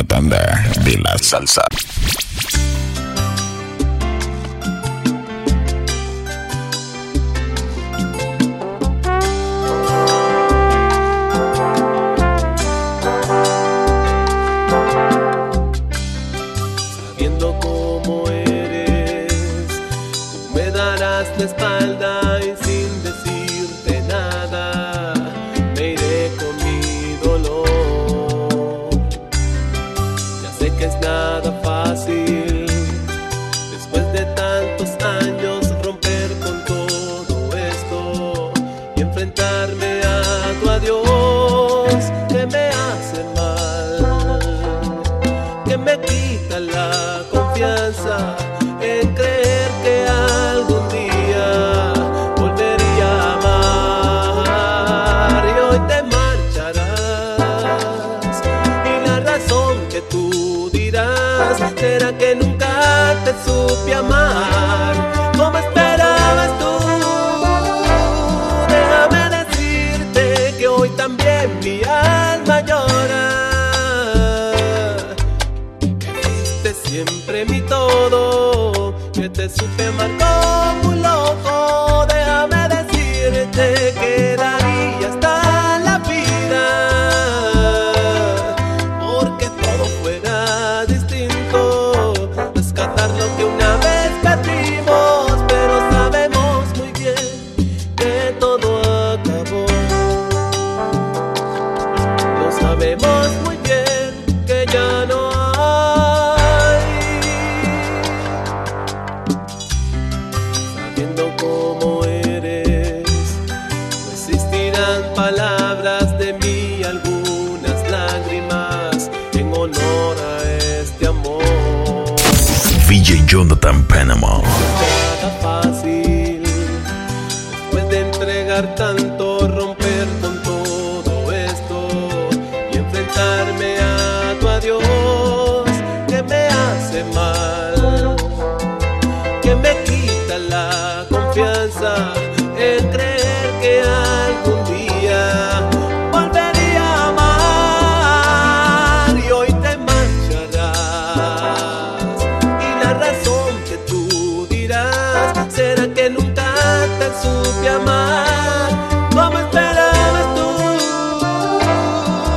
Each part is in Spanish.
la tanda de la salsa. usted supermercado supiste amar como esperabas tú.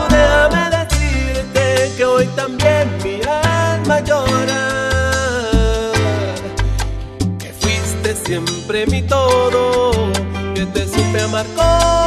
Déjame decirte que hoy también mi alma llora. Que fuiste siempre mi todo, que te supe amar como.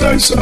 Salsa.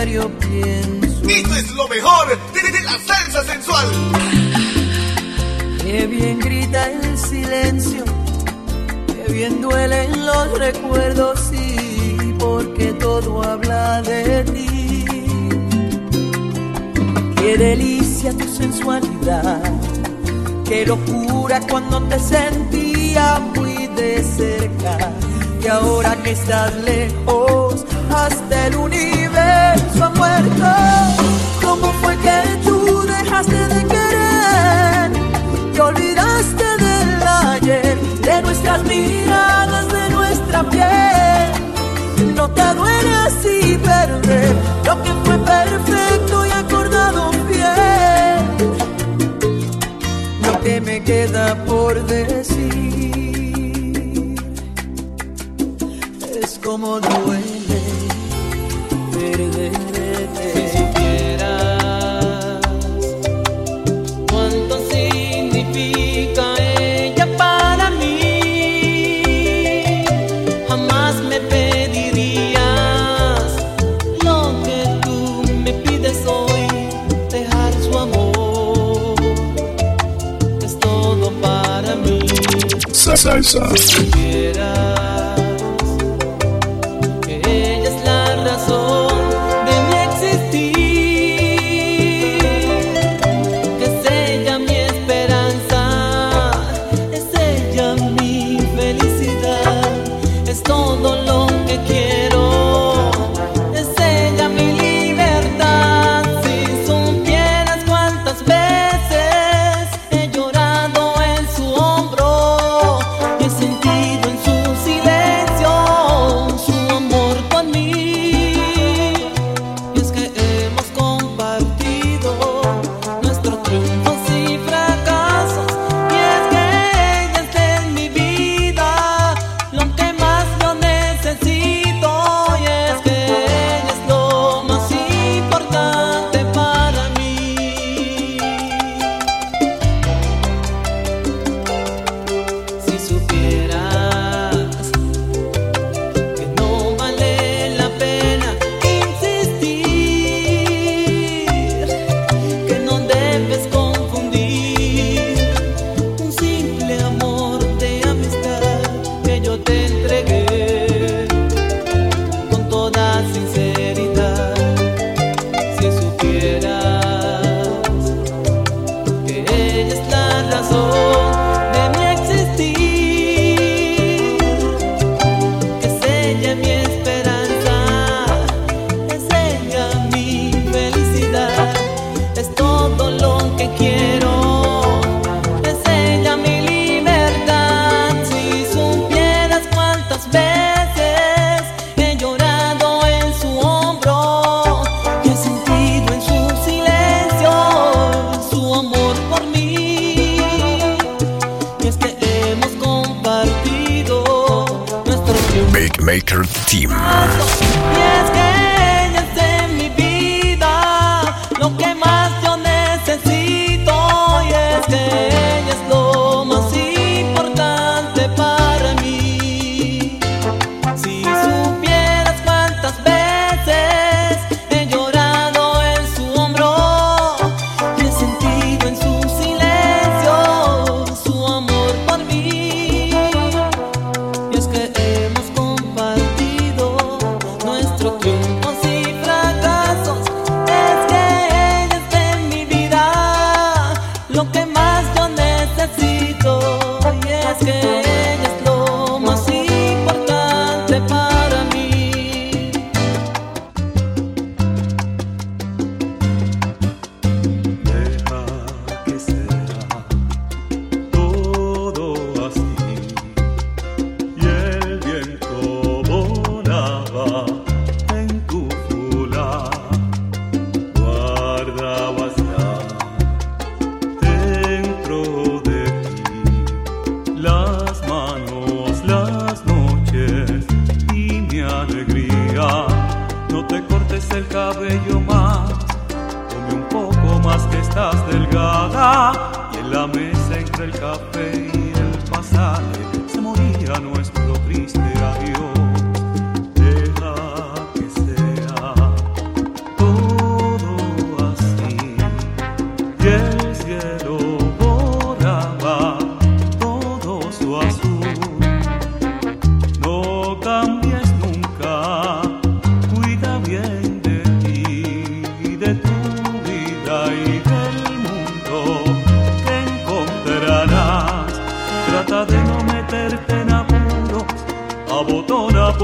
diario pienso. Esto es lo mejor de, la salsa sensual. Qué bien grita el silencio, qué bien duelen los recuerdos, sí, porque todo habla de ti. Qué delicia tu sensualidad, qué locura cuando te sentía muy de cerca, y ahora que estás lejos hasta el universo ha muerto. ¿Cómo fue que tú dejaste de querer? Te olvidaste del ayer, de nuestras miradas, de nuestra piel. No te duele así perder lo que fue perfecto y acordado fiel. Lo que me queda por decir es como tú. salsa.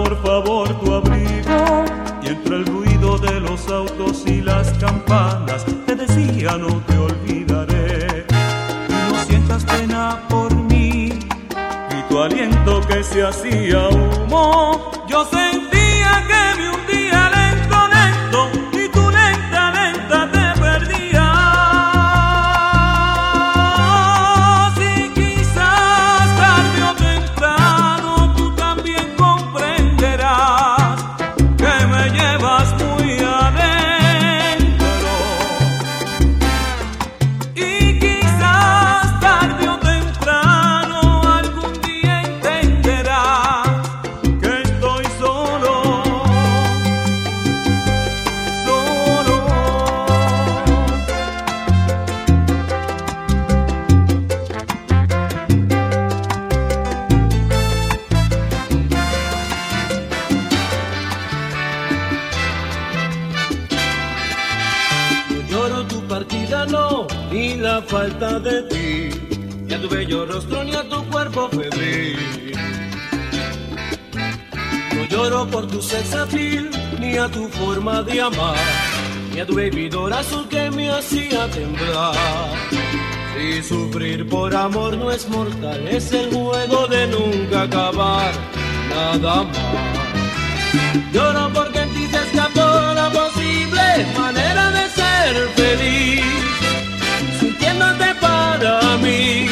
Por favor tu abrigo. Y entre el ruido de los autos y las campanas, te decía no te olvidaré. Y no sientas pena por mí, y tu aliento que se hacía humo. De ti, ni a tu bello rostro, ni a tu cuerpo febril. No lloro por tu sex appeal, ni a tu forma de amar, ni a tu bebidor azul que me hacía temblar. Si sufrir por amor no es mortal, es el juego de nunca acabar, nada más. Lloro porque en ti se escapó la posible manera de ser feliz, sintiéndote para mí.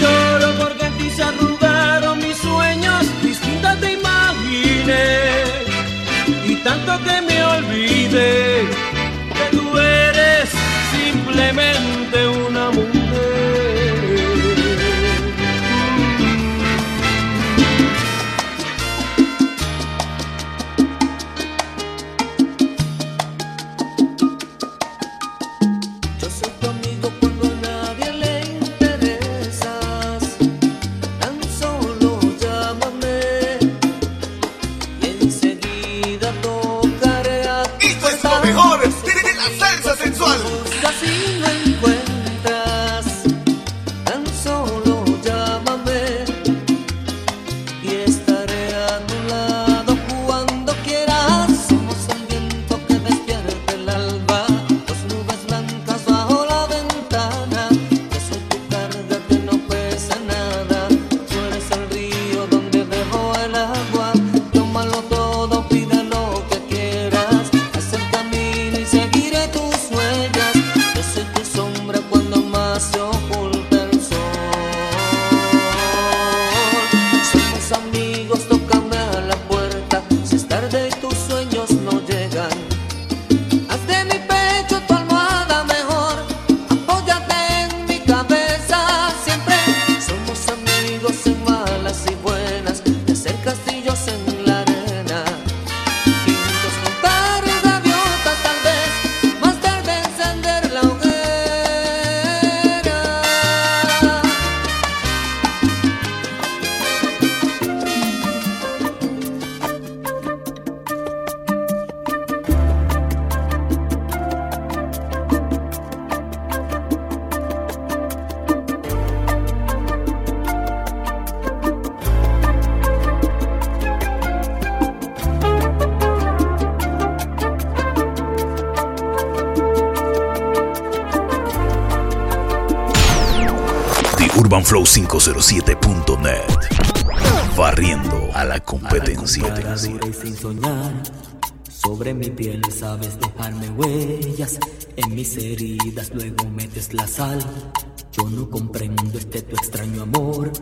Lloro porque en ti se arrugaron mis sueños, distintas te imaginé, y tanto que me olvidé que tú eres simplemente una mujer. UrbanFlow507.net. Barriendo a la competencia. y sin soñar. Sobre mi piel sabes dejarme huellas. En mis heridas luego metes la sal. Yo no comprendo este tu extraño amor.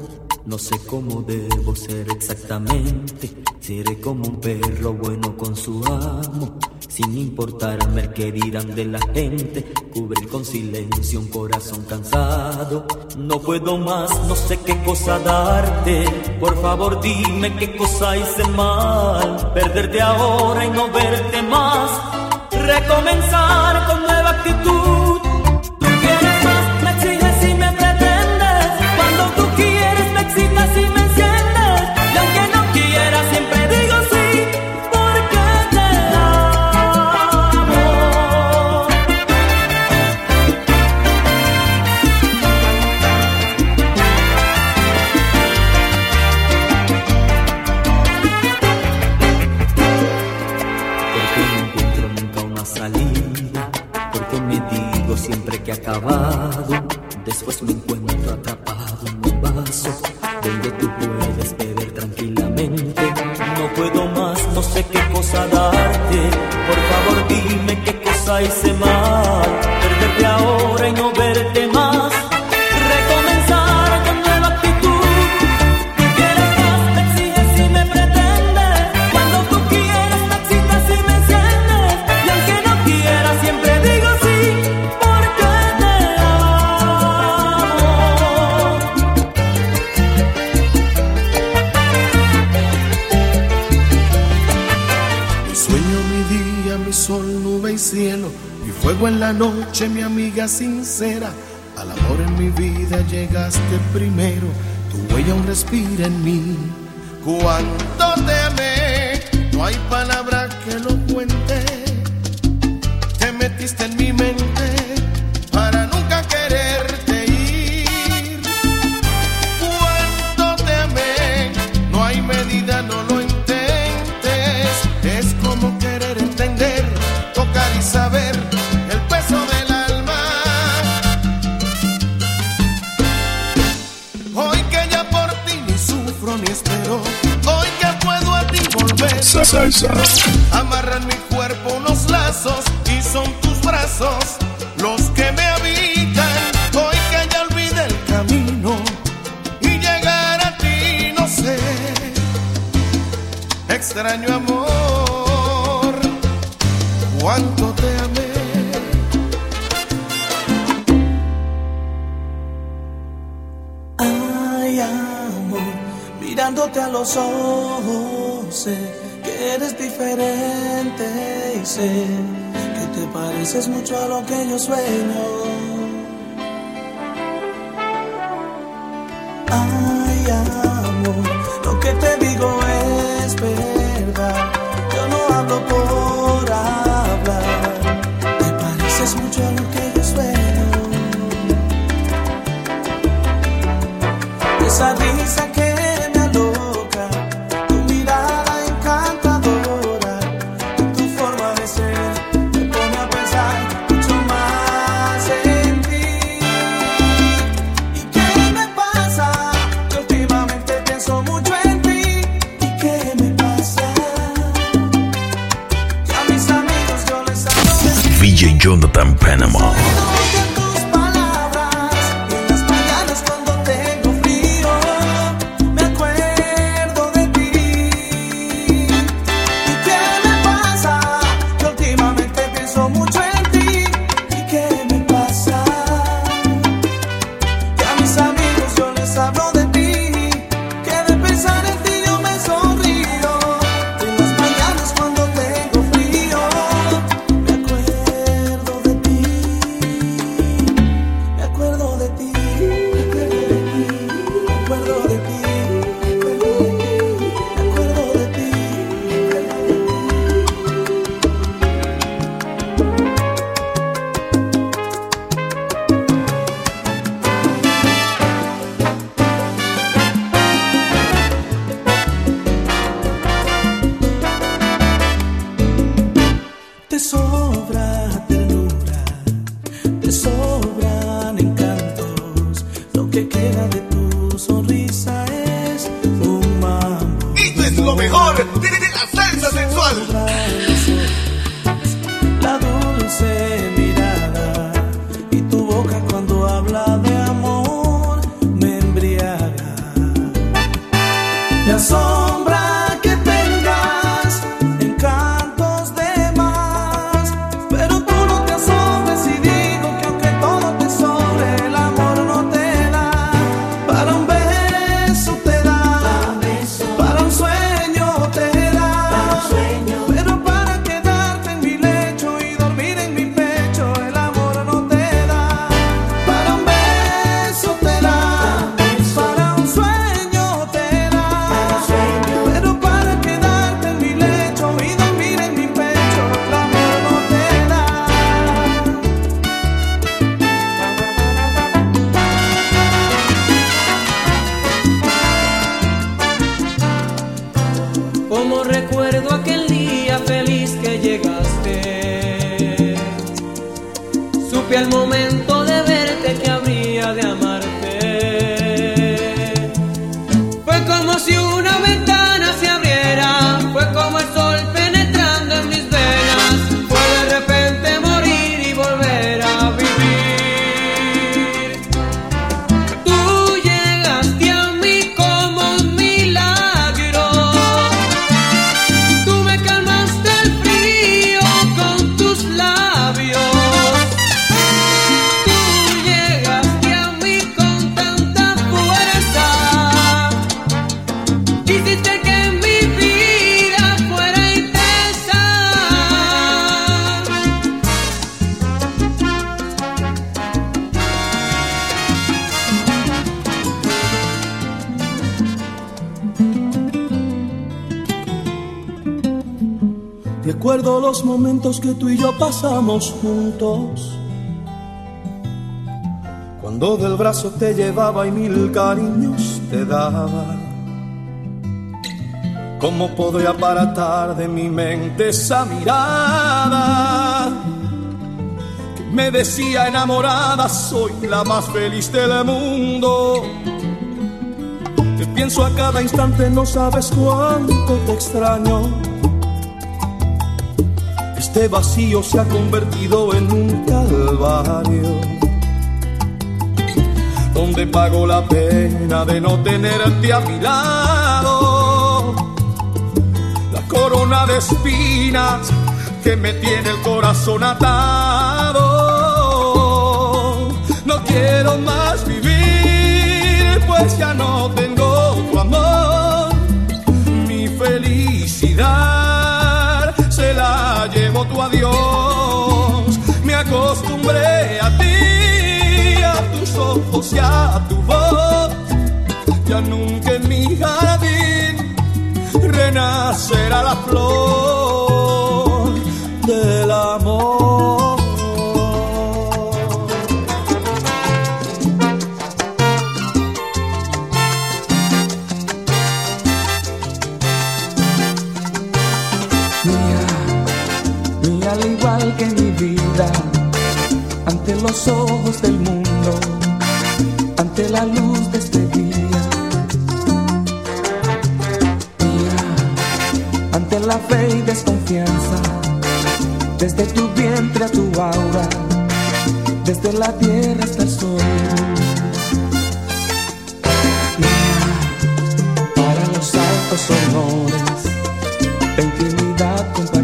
No sé cómo debo ser exactamente. Seré como un perro bueno con su amo. Sin importarme qué dirán de la gente. Cubrir con silencio un corazón cansado. No puedo más, no sé qué cosa darte. Por favor dime qué cosa hice mal. Perderte ahora y no verte más. Recomenzar con nueva actitud. Siempre que he acabado. Después me encuentro atrapado en un vaso donde tú puedes beber tranquilamente. No puedo más, no sé qué cosa darte. Por favor, dime qué cosa hice mal. Noche, mi amiga sincera. Al amor en mi vida llegaste primero, tu huella aún respira en mí. Cuánto te amé, no hay palabra Salsa. Amarran mi cuerpo unos lazos y son tus brazos los que me habitan. Hoy que ya olvidé el camino y llegar a ti, no sé. Extraño amor, cuánto te amé. Ay, amor, mirándote a los ojos, que eres diferente y sé que te pareces mucho a lo que yo sueño. Jonathan Panama. Que tú y yo pasamos juntos. Cuando del brazo te llevaba y mil cariños te daba. ¿Cómo podré aparatar de mi mente esa mirada? Que me decía enamorada, soy la más feliz del mundo. Te pienso a cada instante, no sabes cuánto te extraño. Este vacío se ha convertido en un calvario donde pago la pena de no tenerte a mi lado. La corona de espinas que me tiene el corazón atado. No quiero más vivir, pues ya no tengo tu amor. Mi felicidad tu adiós. Me acostumbré a ti, a tus ojos y a tu voz. Ya nunca en mi jardín renacerá la flor los ojos del mundo, ante la luz de este día. Mía, ante la fe y desconfianza, desde tu vientre a tu aura, desde la tierra hasta el sol. Mía, para los altos honores la intimidad compartida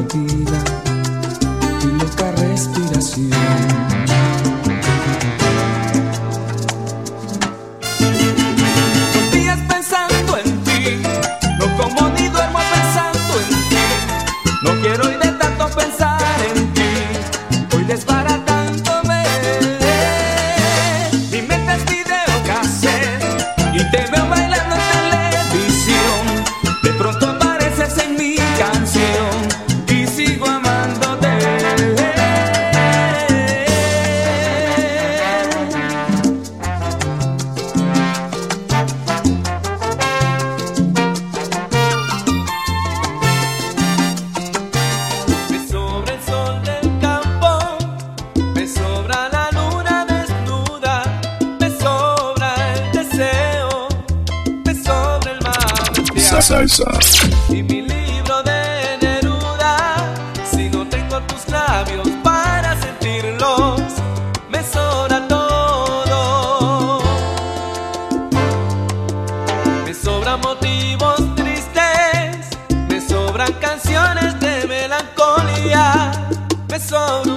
tesouro.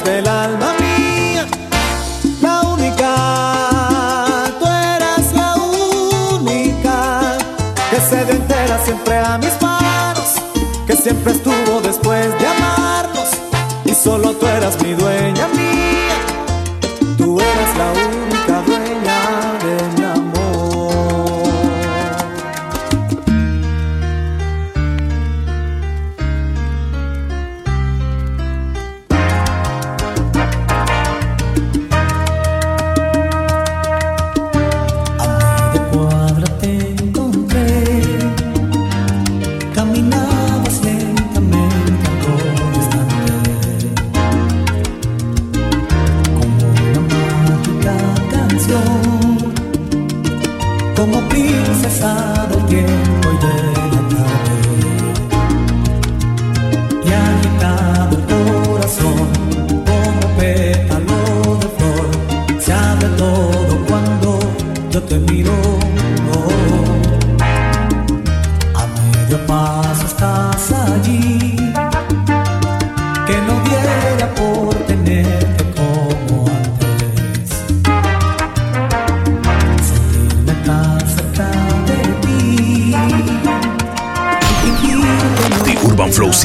del alma mía, la única, tú eras la única que se entera siempre a mis manos, que siempre estuvo después de amarnos y solo tú eras mi dueña.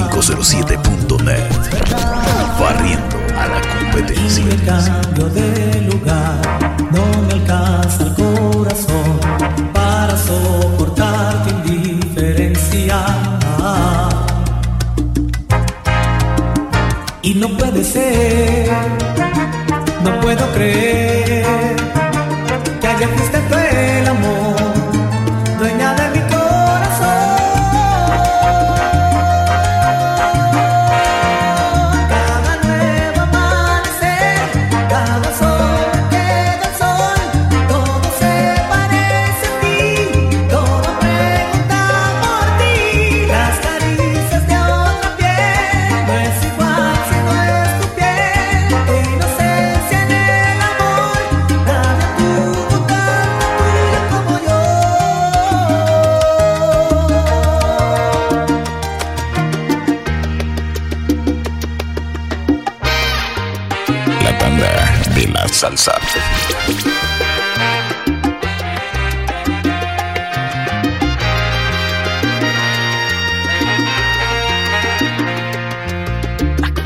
507.net. Barriendo a la competencia.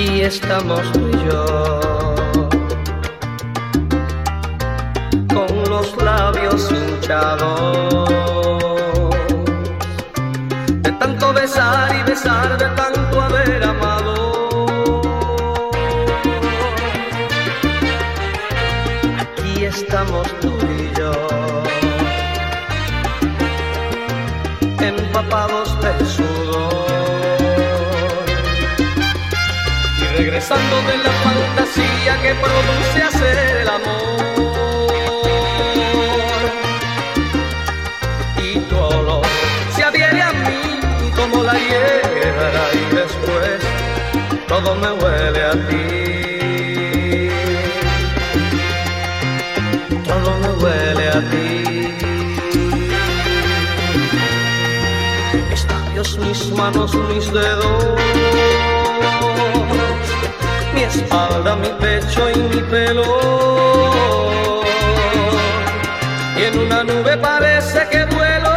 aquí estamos tú y yo. Con los labios hinchados. de la fantasía que produce hacer el amor. Y tu olor se adhiere a mí como la hiedra y después todo me huele a ti. Todo me huele a ti. Mis labios, mis manos, mis dedos espalda, mi pecho y mi pelo. Y en una nube parece que vuelo.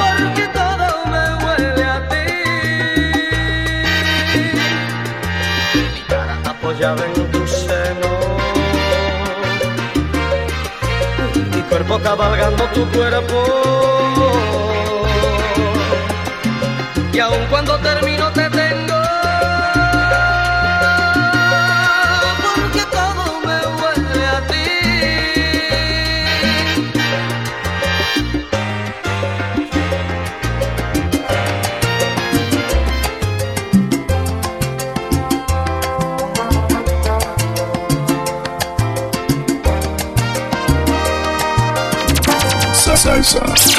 Porque todo me huele a ti. Mi cara apoyada en tu seno. Mi cuerpo cabalgando tu cuerpo. Y aun cuando te Producer.